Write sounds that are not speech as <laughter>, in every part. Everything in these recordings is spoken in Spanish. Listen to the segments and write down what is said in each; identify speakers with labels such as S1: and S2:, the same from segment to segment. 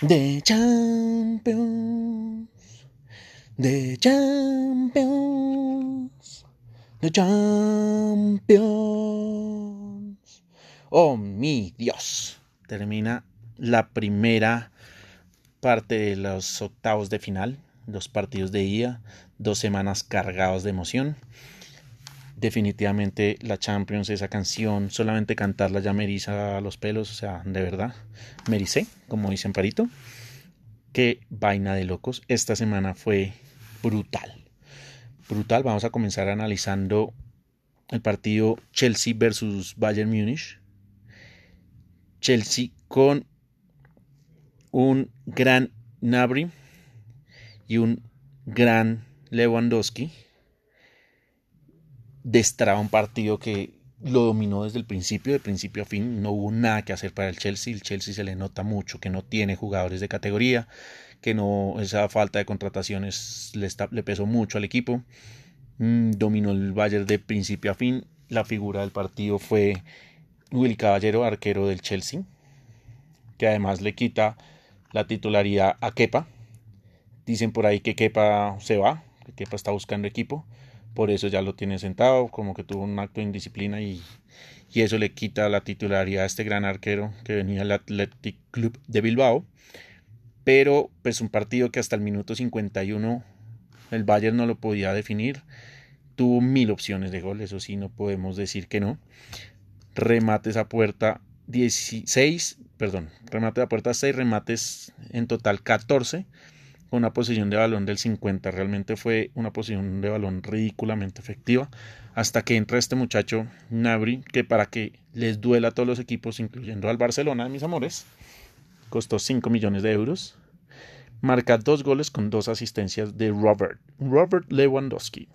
S1: The Champions, The Champions, The Champions. Oh mi Dios, termina la primera parte de los octavos de final, dos partidos de ida, dos semanas cargados de emoción. Definitivamente la Champions, esa canción, solamente cantarla ya me eriza los pelos, o sea, de verdad, me ericé, como dicen Parito. Qué vaina de locos. Esta semana fue brutal. Brutal. Vamos a comenzar analizando el partido Chelsea versus Bayern Múnich. Chelsea con un gran Nabri y un gran Lewandowski destraba un partido que lo dominó desde el principio, de principio a fin, no hubo nada que hacer para el Chelsea, el Chelsea se le nota mucho que no tiene jugadores de categoría, que no esa falta de contrataciones le, le pesó mucho al equipo, mm, dominó el Bayern de principio a fin, la figura del partido fue Will Caballero, arquero del Chelsea, que además le quita la titularidad a Kepa, dicen por ahí que Kepa se va, que Kepa está buscando equipo, por eso ya lo tiene sentado, como que tuvo un acto de indisciplina y, y eso le quita la titularidad a este gran arquero que venía del Athletic Club de Bilbao. Pero pues un partido que hasta el minuto 51 el Bayern no lo podía definir. Tuvo mil opciones de gol, eso sí, no podemos decir que no. Remates a puerta 16, perdón, remate a puerta 6, remates en total 14 una posición de balón del 50. Realmente fue una posición de balón ridículamente efectiva. Hasta que entra este muchacho Nabri, que para que les duela a todos los equipos, incluyendo al Barcelona, mis amores, costó 5 millones de euros. Marca dos goles con dos asistencias de Robert, Robert Lewandowski.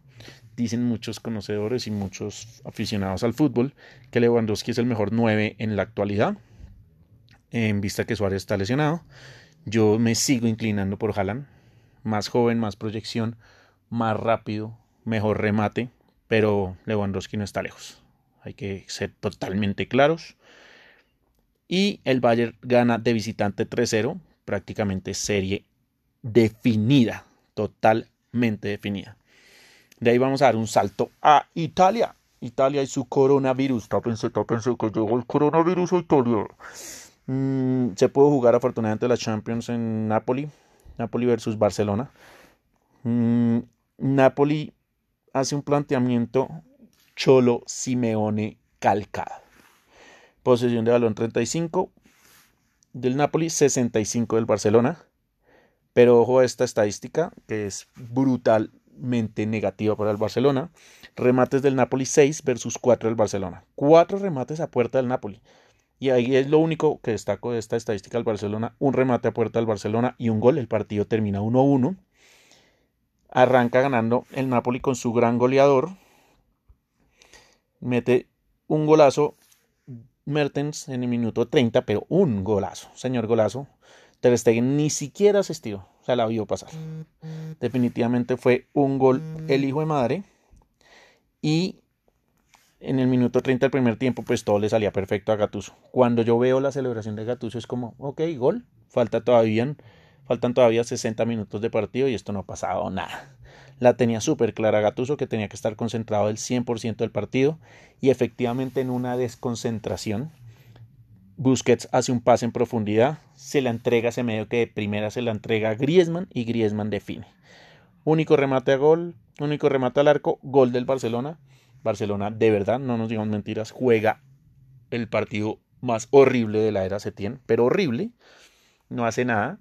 S1: Dicen muchos conocedores y muchos aficionados al fútbol que Lewandowski es el mejor 9 en la actualidad, en vista que Suárez está lesionado yo me sigo inclinando por Haaland. Más joven, más proyección, más rápido, mejor remate, pero Lewandowski no está lejos. Hay que ser totalmente claros. Y el Bayern gana de visitante 3-0, prácticamente serie definida, totalmente definida. De ahí vamos a dar un salto a Italia. Italia y su coronavirus. Tápense, tápense que llegó el coronavirus a Italia. Mm, se pudo jugar afortunadamente la Champions en Napoli, Napoli versus Barcelona. Mm, Napoli hace un planteamiento Cholo Simeone calcado. Posesión de balón 35 del Napoli, 65 del Barcelona. Pero ojo a esta estadística que es brutalmente negativa para el Barcelona. Remates del Napoli 6 versus 4 del Barcelona. 4 remates a puerta del Napoli. Y ahí es lo único que destaco de esta estadística del Barcelona. Un remate a puerta del Barcelona y un gol. El partido termina 1-1. Arranca ganando el Napoli con su gran goleador. Mete un golazo Mertens en el minuto 30, pero un golazo, señor golazo. Ter Stegen ni siquiera asistió, o sea, la vio pasar. Definitivamente fue un gol el hijo de madre. Y en el minuto 30 del primer tiempo, pues todo le salía perfecto a Gatuso. Cuando yo veo la celebración de Gatuso es como, ok, gol, todavía, faltan todavía 60 minutos de partido y esto no ha pasado nada. La tenía súper clara Gatuso que tenía que estar concentrado el 100% del partido y efectivamente en una desconcentración Busquets hace un pase en profundidad, se la entrega, se medio que de primera se la entrega a Griezmann y Griezmann define. Único remate a gol, único remate al arco, gol del Barcelona Barcelona, de verdad, no nos digamos mentiras, juega el partido más horrible de la era Setién, pero horrible, no hace nada.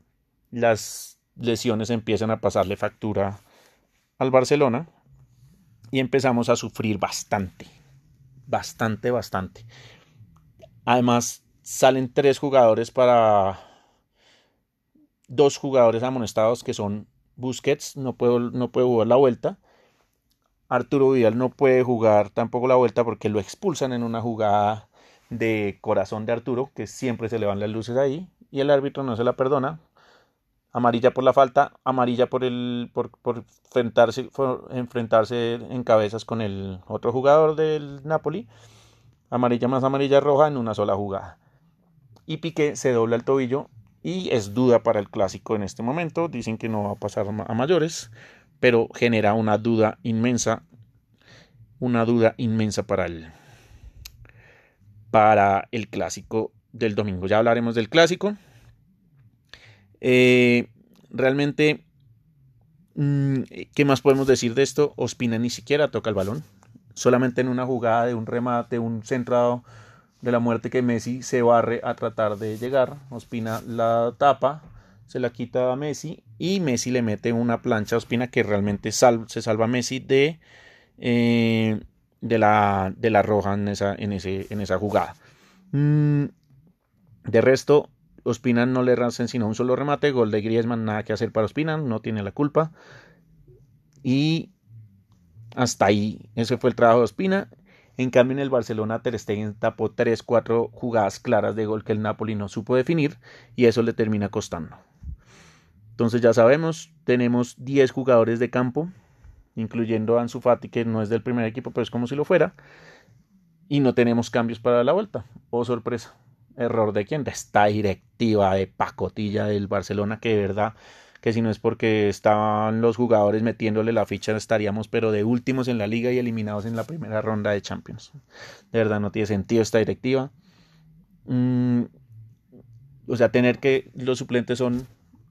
S1: Las lesiones empiezan a pasarle factura al Barcelona y empezamos a sufrir bastante, bastante, bastante. Además, salen tres jugadores para dos jugadores amonestados que son Busquets, no puedo, no puedo jugar la vuelta, Arturo Vidal no puede jugar tampoco la vuelta porque lo expulsan en una jugada de corazón de Arturo, que siempre se le van las luces ahí, y el árbitro no se la perdona. amarilla por la falta, amarilla por el por, enfrentarse, enfrentarse en cabezas con el otro jugador del Napoli, amarilla más amarilla roja en una sola jugada. Y Piqué se dobla el tobillo y es duda para el clásico en este momento, dicen que no va a pasar a mayores, pero genera una duda inmensa, una duda inmensa para el para el clásico del domingo. Ya hablaremos del clásico. Eh, realmente, mm, ¿qué más podemos decir de esto? Ospina ni siquiera toca el balón. Solamente en una jugada de un remate, un centrado de la muerte que Messi se barre a tratar de llegar. Ospina la tapa, se la quita a Messi y Messi le mete una plancha a Ospina que realmente se salva a Messi de, eh, de, la, de la roja en esa, en ese, en esa jugada. Mm, de resto, Ospina no le hacen sino un solo remate, gol de Griezmann, nada que hacer para Ospina, no tiene la culpa. Y hasta ahí, ese fue el trabajo de Ospina. En cambio, en el Barcelona, Ter Stegen tapó 3-4 jugadas claras de gol que el Napoli no supo definir y eso le termina costando. Entonces ya sabemos, tenemos 10 jugadores de campo, incluyendo a Ansu Fati, que no es del primer equipo, pero es como si lo fuera. Y no tenemos cambios para la vuelta. Oh, sorpresa. Error de quién? De esta directiva de pacotilla del Barcelona que de verdad que si no es porque estaban los jugadores metiéndole la ficha estaríamos pero de últimos en la liga y eliminados en la primera ronda de Champions. De verdad no tiene sentido esta directiva. Mm, o sea, tener que los suplentes son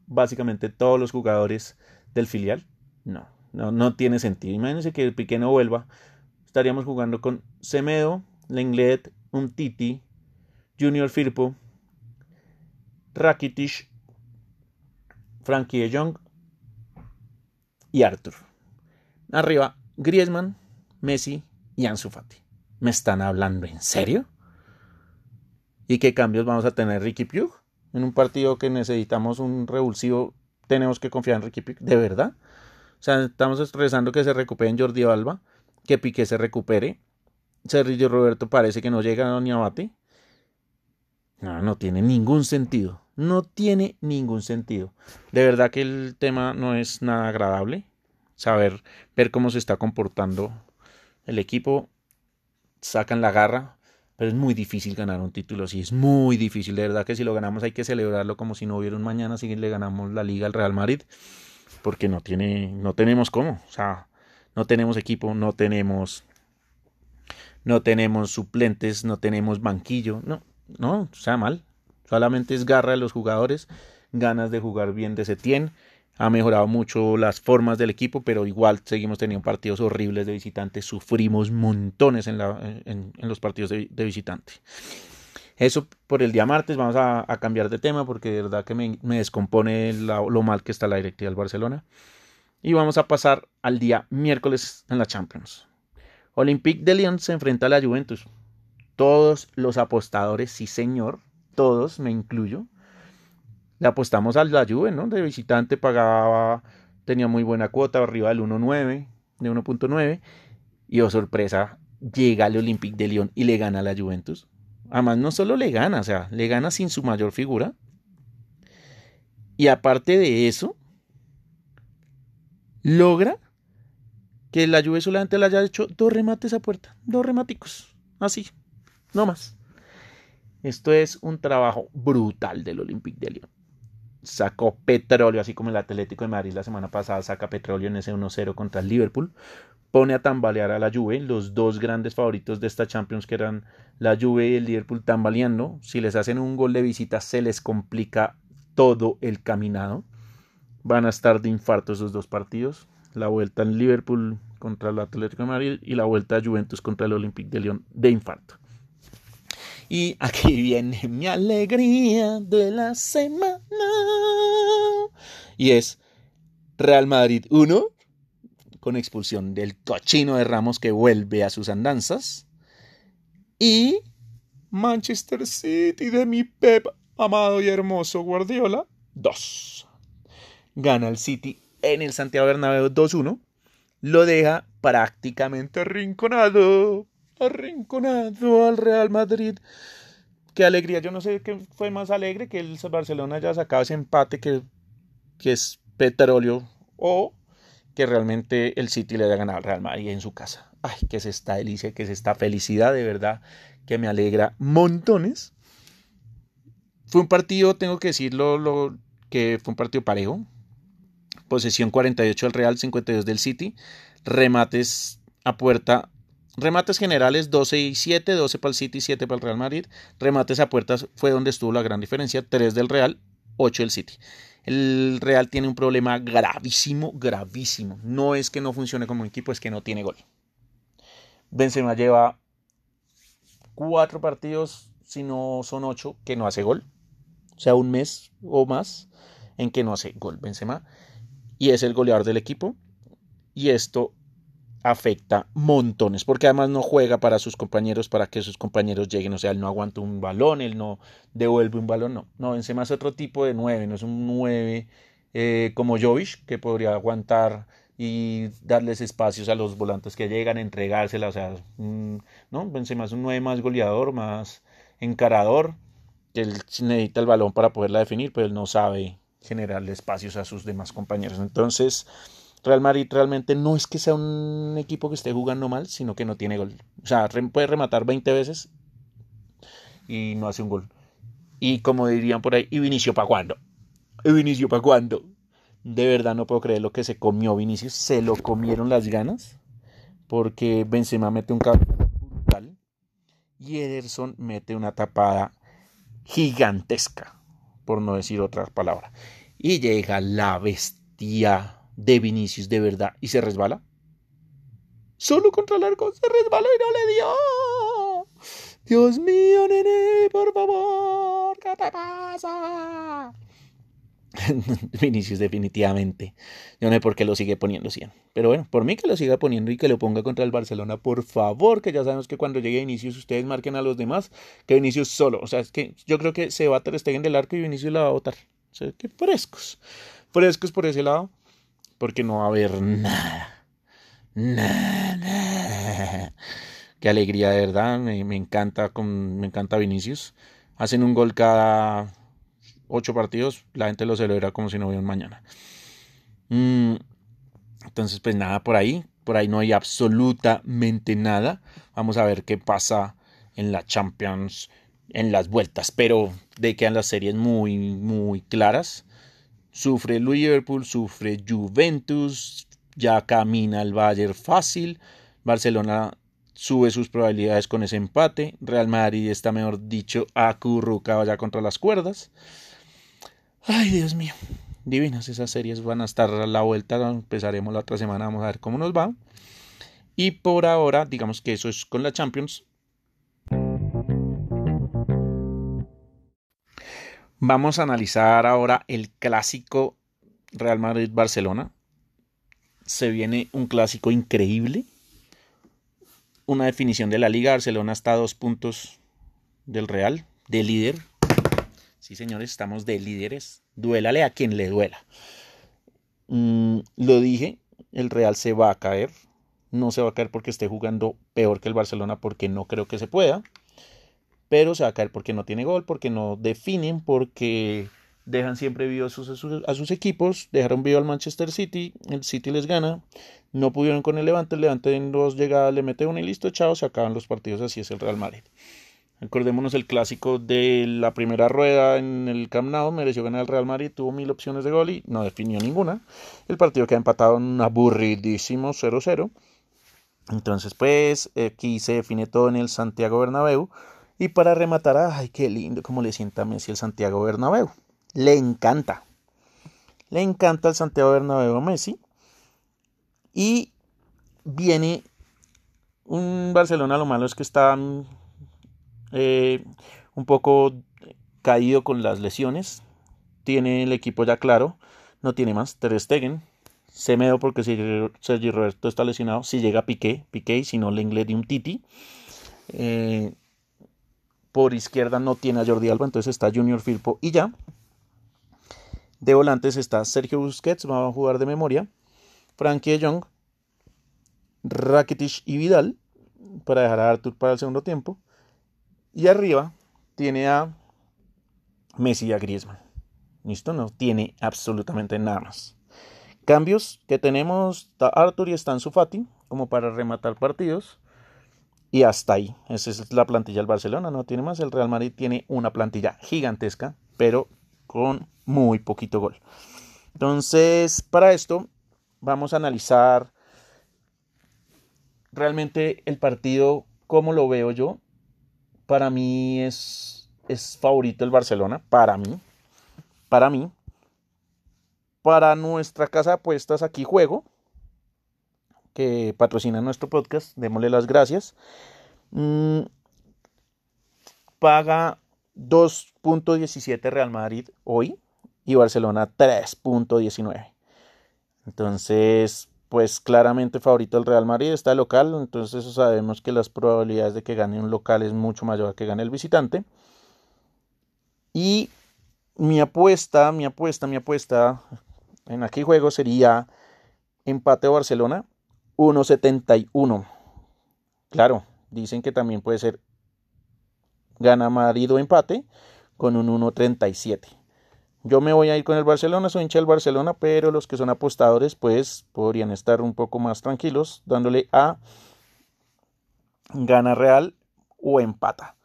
S1: básicamente todos los jugadores del filial. No, no, no tiene sentido. Imagínense que el Piqué no vuelva. Estaríamos jugando con Semedo, Lenglet, Titi Junior Firpo, Rakitic, Frankie de Jong y Arthur. Arriba, Griezmann, Messi y Ansu Fati. ¿Me están hablando en serio? ¿Y qué cambios vamos a tener Ricky Pugh? En un partido que necesitamos un revulsivo, tenemos que confiar en Ricky Pugh. ¿De verdad? O sea, estamos rezando que se recupere en Jordi Alba, que Piqué se recupere. Sergio Roberto parece que no llega ni a bate. No, no tiene ningún sentido. No tiene ningún sentido. De verdad que el tema no es nada agradable. Saber, ver cómo se está comportando el equipo. Sacan la garra. Pero es muy difícil ganar un título así. Es muy difícil. De verdad que si lo ganamos hay que celebrarlo como si no hubiera un mañana. Si le ganamos la liga al Real Madrid. Porque no tiene, no tenemos cómo. O sea, no tenemos equipo, no tenemos, no tenemos suplentes, no tenemos banquillo. No, no, sea mal. Solamente es garra de los jugadores, ganas de jugar bien de Setien. Ha mejorado mucho las formas del equipo, pero igual seguimos teniendo partidos horribles de visitantes. Sufrimos montones en, la, en, los partidos de, visitante. Eso por el día martes. Vamos a, cambiar de tema porque de verdad que me, descompone lo mal que está la directiva del Barcelona. Y vamos a pasar al día miércoles en la Champions. Olympique de Lyon se enfrenta a la Juventus todos los apostadores, sí señor, todos, me incluyo, le apostamos a la Juve, ¿no? De visitante pagaba, tenía muy buena cuota, arriba del 1.9, de 1.9, y oh sorpresa, llega al Olympique de Lyon y le gana a la Juventus. Además, no solo le gana, o sea, le gana sin su mayor figura. Y aparte de eso, logra que la Juve solamente le haya hecho dos remates a puerta, dos rematicos, así, no más. Esto es un trabajo brutal del Olympique de Lyon. Sacó petróleo, así como el Atlético de Madrid la semana pasada saca petróleo en ese 1-0 contra el Liverpool. Pone a tambalear a la Juve, los dos grandes favoritos de esta Champions que eran la Juve y el Liverpool tambaleando. Si les hacen un gol de visita se les complica todo el caminado. Van a estar de infarto esos dos partidos. La vuelta en Liverpool contra el Atlético de Madrid y la vuelta a Juventus contra el Olympique de Lyon de infarto. Y aquí viene mi alegría de la semana. Y es Real Madrid 1, con expulsión del cochino de Ramos que vuelve a sus andanzas. Y Manchester City de mi Pep, amado y hermoso Guardiola, 2. Gana el City en el Santiago Bernabéu 2-1. Lo deja prácticamente arrinconado arrinconado al Real Madrid. Qué alegría, yo no sé qué fue más alegre que el Barcelona haya sacado ese empate que que es petróleo, o que realmente el City le haya ganado al Real Madrid en su casa. Ay, que es esta delicia, que es esta felicidad, de verdad, que me alegra montones. Fue un partido, tengo que decirlo, lo, que fue un partido parejo. Posesión 48 del Real, 52 del City. Remates a puerta. Remates generales 12 y 7, 12 para el City, 7 para el Real Madrid. Remates a puertas fue donde estuvo la gran diferencia, 3 del Real, 8 del City. El Real tiene un problema gravísimo, gravísimo. No es que no funcione como equipo, es que no tiene gol. Benzema lleva cuatro partidos, si no son ocho, que no hace gol. O sea, un mes o más en que no hace gol Benzema. Y es el goleador del equipo. Y esto afecta montones, porque además no juega para sus compañeros, para que sus compañeros lleguen, o sea, él no aguanta un balón, él no devuelve un balón, no, no, Benzema es otro tipo de nueve, no es un nueve eh, como Jovic, que podría aguantar y darles espacios a los volantes que llegan, entregársela, o sea, mm, no, Benzema es un nueve más goleador, más encarador, que él necesita el balón para poderla definir, pero él no sabe generarle espacios a sus demás compañeros, entonces Real Madrid realmente no es que sea un equipo que esté jugando mal, sino que no tiene gol. O sea, puede rematar 20 veces y no hace un gol. Y como dirían por ahí, ¿y Vinicio para cuándo? ¿Y Vinicio para cuándo? De verdad no puedo creer lo que se comió Vinicius. Se lo comieron las ganas. Porque Benzema mete un cable brutal. Y Ederson mete una tapada gigantesca. Por no decir otra palabra. Y llega la bestia de Vinicius de verdad y se resbala. Solo contra el arco se resbaló y no le dio. Dios mío, nene, por favor, ¿qué te pasa? <laughs> Vinicius definitivamente. Yo no sé por qué lo sigue poniendo 100. Pero bueno, por mí que lo siga poniendo y que lo ponga contra el Barcelona, por favor, que ya sabemos que cuando llegue Vinicius ustedes marquen a los demás que Vinicius solo. O sea, es que yo creo que se va a Ter del arco y Vinicius la va a botar. O sea, que frescos. Frescos por ese lado porque no va a haber nada. Nada. Qué alegría, de verdad. Me, encanta, con, me encanta Vinicius. Hacen un gol cada ocho partidos. La gente lo celebra como si no hubiera mañana. Mm, entonces, pues nada por ahí. Por ahí no hay absolutamente nada. Vamos a ver qué pasa en la Champions, en las vueltas. Pero de quedan las series muy, muy claras. Sufre Liverpool, sufre Juventus, ya camina el Bayern fácil. Barcelona sube sus probabilidades con ese empate. Real Madrid está, mejor dicho, acurrucado ya contra las cuerdas. Ay, Dios mío. Divinas esas series van a estar a la vuelta. Empezaremos la otra semana. Vamos a ver cómo nos va. Y por ahora, digamos que eso es con la Champions. Vamos a analizar ahora el clásico Real Madrid-Barcelona. Se viene un clásico increíble. Una definición de la liga. Barcelona está a dos puntos del Real, de líder. Sí, señores, estamos de líderes. Duélale a quien le duela. Mm, lo dije, el Real se va a caer. No se va a caer porque esté jugando peor que el Barcelona, porque no creo que se pueda pero se va a caer porque no tiene gol, porque no definen, porque dejan siempre vivos a sus, equipos, dejaron vivo al Manchester City, el City les gana, no pudieron con el Levante, el Levante en dos llegadas le mete uno y listo, chao, se acaban los partidos, así es el Real Madrid. Acordémonos el clásico de la primera rueda en el Camp Nou, mereció ganar el Real Madrid, tuvo mil opciones de gol y no definió ninguna. El partido queda empatado en un aburridísimo 0-0. Entonces, pues, aquí se define todo en el Santiago Bernabéu. Y para rematar, ay, qué lindo cómo le sienta a Messi el Santiago Bernabéu. Le encanta. Le encanta el Santiago Bernabéu a Messi. Y viene un Barcelona, lo malo es que está eh, un poco caído con las lesiones. Tiene el equipo ya claro. No tiene más. Ter Stegen. Semedo porque Sergio Roberto está lesionado. Si llega Piqué, Piqué, si no, le de un Titi. Eh, por izquierda no tiene a Jordi Alba, entonces está Junior Firpo y ya. De volantes está Sergio Busquets, va a jugar de memoria. Frankie Jong, Rakitic y Vidal, para dejar a Artur para el segundo tiempo. Y arriba tiene a Messi y a Griezmann. ¿Listo? No tiene absolutamente nada más. Cambios que tenemos, está Arthur y está Sufati como para rematar partidos. Y hasta ahí. Esa es la plantilla del Barcelona, no tiene más. El Real Madrid tiene una plantilla gigantesca, pero con muy poquito gol. Entonces, para esto, vamos a analizar realmente el partido, como lo veo yo. Para mí es, es favorito el Barcelona, para mí. Para mí. Para nuestra casa de apuestas aquí juego que patrocina nuestro podcast, démosle las gracias. Mm, paga 2.17 Real Madrid hoy y Barcelona 3.19. Entonces, pues claramente favorito el Real Madrid está local, entonces sabemos que las probabilidades de que gane un local es mucho mayor que gane el visitante. Y mi apuesta, mi apuesta, mi apuesta en aquí juego sería empate Barcelona 1.71. Claro, dicen que también puede ser gana Madrid o empate con un 1.37. Yo me voy a ir con el Barcelona, soy hincha del Barcelona, pero los que son apostadores pues podrían estar un poco más tranquilos dándole a gana real o empata.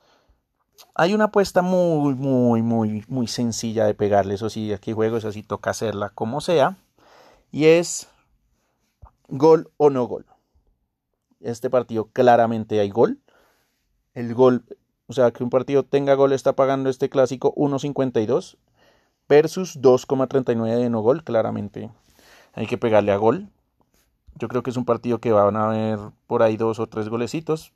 S1: Hay una apuesta muy, muy, muy, muy sencilla de pegarle, eso sí, aquí juego, eso sí toca hacerla como sea, y es gol o no gol. Este partido claramente hay gol. El gol, o sea, que un partido tenga gol está pagando este clásico 1.52 versus 2.39 de no gol. Claramente hay que pegarle a gol. Yo creo que es un partido que van a haber por ahí dos o tres golecitos.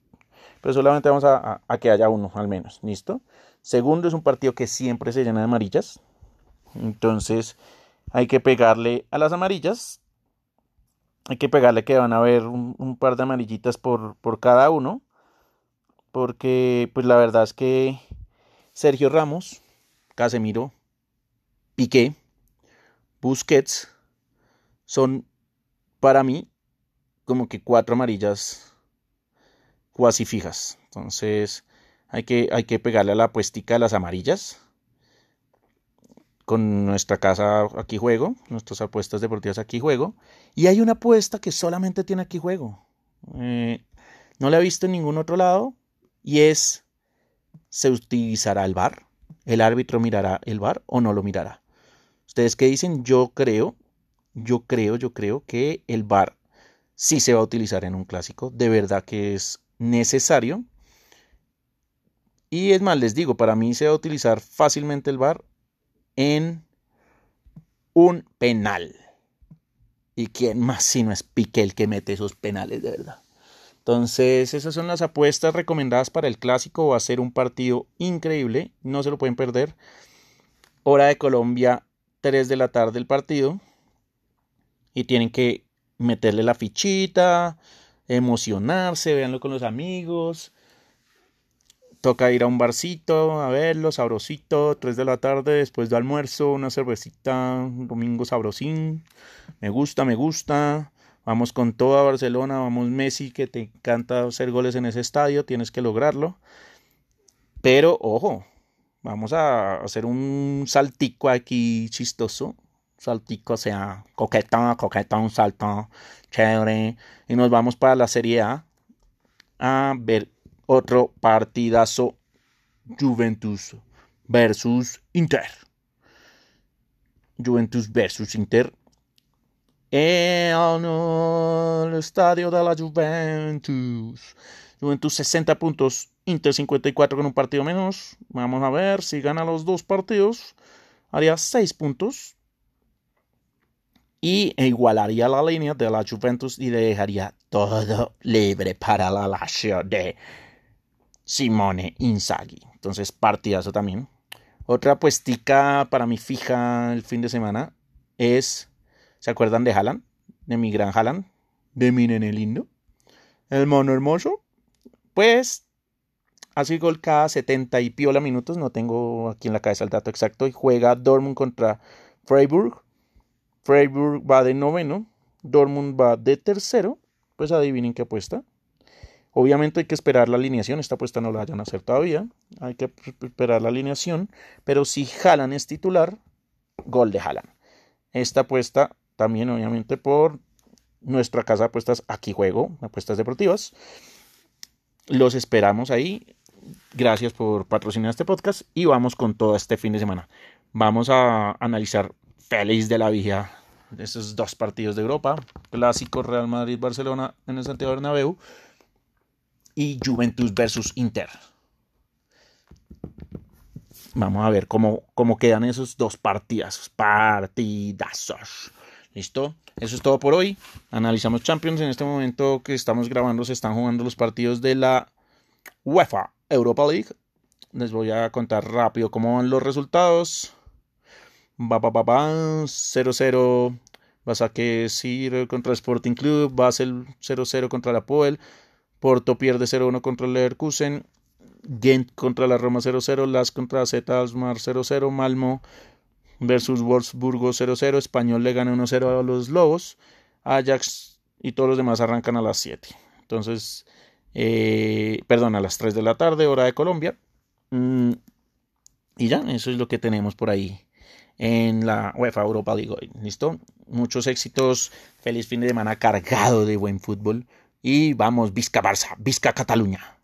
S1: Pero solamente vamos a, a que haya uno al menos. ¿Listo? Segundo, es un partido que siempre se llena de amarillas. Entonces hay que pegarle a las amarillas hay que pegarle que van a haber un, par de amarillitas por, por, cada uno. Porque, pues la verdad es que Sergio Ramos, Casemiro, Piqué, Busquets son para mí como que cuatro amarillas cuasi fijas. Entonces hay que, hay que pegarle a la apuestica de las amarillas con nuestra casa aquí juego, nuestras apuestas deportivas aquí juego. Y hay una apuesta que solamente tiene aquí juego. Eh, no la he visto en ningún otro lado. Y es, ¿se utilizará el bar? ¿El árbitro mirará el bar o no lo mirará? ¿Ustedes qué dicen? Yo creo, yo creo, yo creo que el bar sí se va a utilizar en un clásico. De verdad que es necesario. Y es más, les digo, para mí se va a utilizar fácilmente el bar en un penal. ¿Y quién más si no es Piqué el que mete esos penales de verdad? Entonces, esas son las apuestas recomendadas para el clásico. Va a ser un partido increíble, no se lo pueden perder. Hora de Colombia, 3 de la tarde el partido. Y tienen que meterle la fichita, emocionarse, véanlo con los amigos toca ir a un barcito a verlo, sabrosito, 3 de la tarde, después de almuerzo, una cervecita, un domingo sabrosín. Me gusta, me gusta. Vamos con toda Barcelona, vamos Messi, que te encanta hacer goles en ese estadio, tienes que lograrlo. Pero, ojo, vamos a hacer un saltico aquí chistoso. Saltico, o sea, coquetón, coquetón, salto, chévere. Y nos vamos para la Serie A a ver otro partidazo Juventus versus Inter. Juventus versus Inter. En el estadio de la Juventus. Juventus 60 puntos, Inter 54 con un partido menos. Vamos a ver si gana los dos partidos. Haría 6 puntos. Y igualaría la línea de la Juventus y dejaría todo libre para la Lazio de Simone Inzaghi. Entonces, partidazo también. Otra puestica para mi fija el fin de semana es, ¿se acuerdan de Haaland? De mi gran Haaland, de mi nene lindo, el mono hermoso. Pues, hace gol cada 70 y piola minutos, no tengo aquí en la cabeza el dato exacto, y juega Dortmund contra Freiburg. Freiburg va de noveno, Dortmund va de tercero, pues adivinen qué apuesta. Obviamente hay que esperar la alineación, esta apuesta no la vayan a hacer todavía, hay que esperar la alineación, pero si Jalan es titular, gol de Haaland. Esta apuesta también obviamente por nuestra casa de apuestas Aquí Juego, apuestas deportivas. Los esperamos ahí. Gracias por patrocinar este podcast y vamos con todo este fin de semana. Vamos a analizar feliz de la de esos dos partidos de Europa, clásico Real Madrid-Barcelona en el Santiago Bernabéu y Juventus versus Inter. Vamos a ver cómo, cómo quedan esos dos partidas, partidazos. ¿Listo? Eso es todo por hoy. Analizamos Champions. En este momento que estamos grabando se están jugando los partidos de la UEFA Europa League. Les voy a contar rápido cómo van los resultados. Va, va, va, va, 0-0 que Sir contra Sporting Club, Basel 0-0 contra la Poel, Porto pierde 0-1 contra el Leverkusen, Gent contra la Roma 0-0, Las contra Z Alsmar 0-0, Malmo versus Wolfsburgo 0-0, Español le gana 1-0 a los Lobos, Ajax y todos los demás arrancan a las 7. Entonces, eh, perdón, a las 3 de la tarde, hora de Colombia. Mm, y ya, eso es lo que tenemos por ahí en la UEFA Europa League. ¿Listo? Muchos éxitos. Feliz fin de semana cargado de buen fútbol. Y vamos, Vizca Barça, Vizca Cataluña.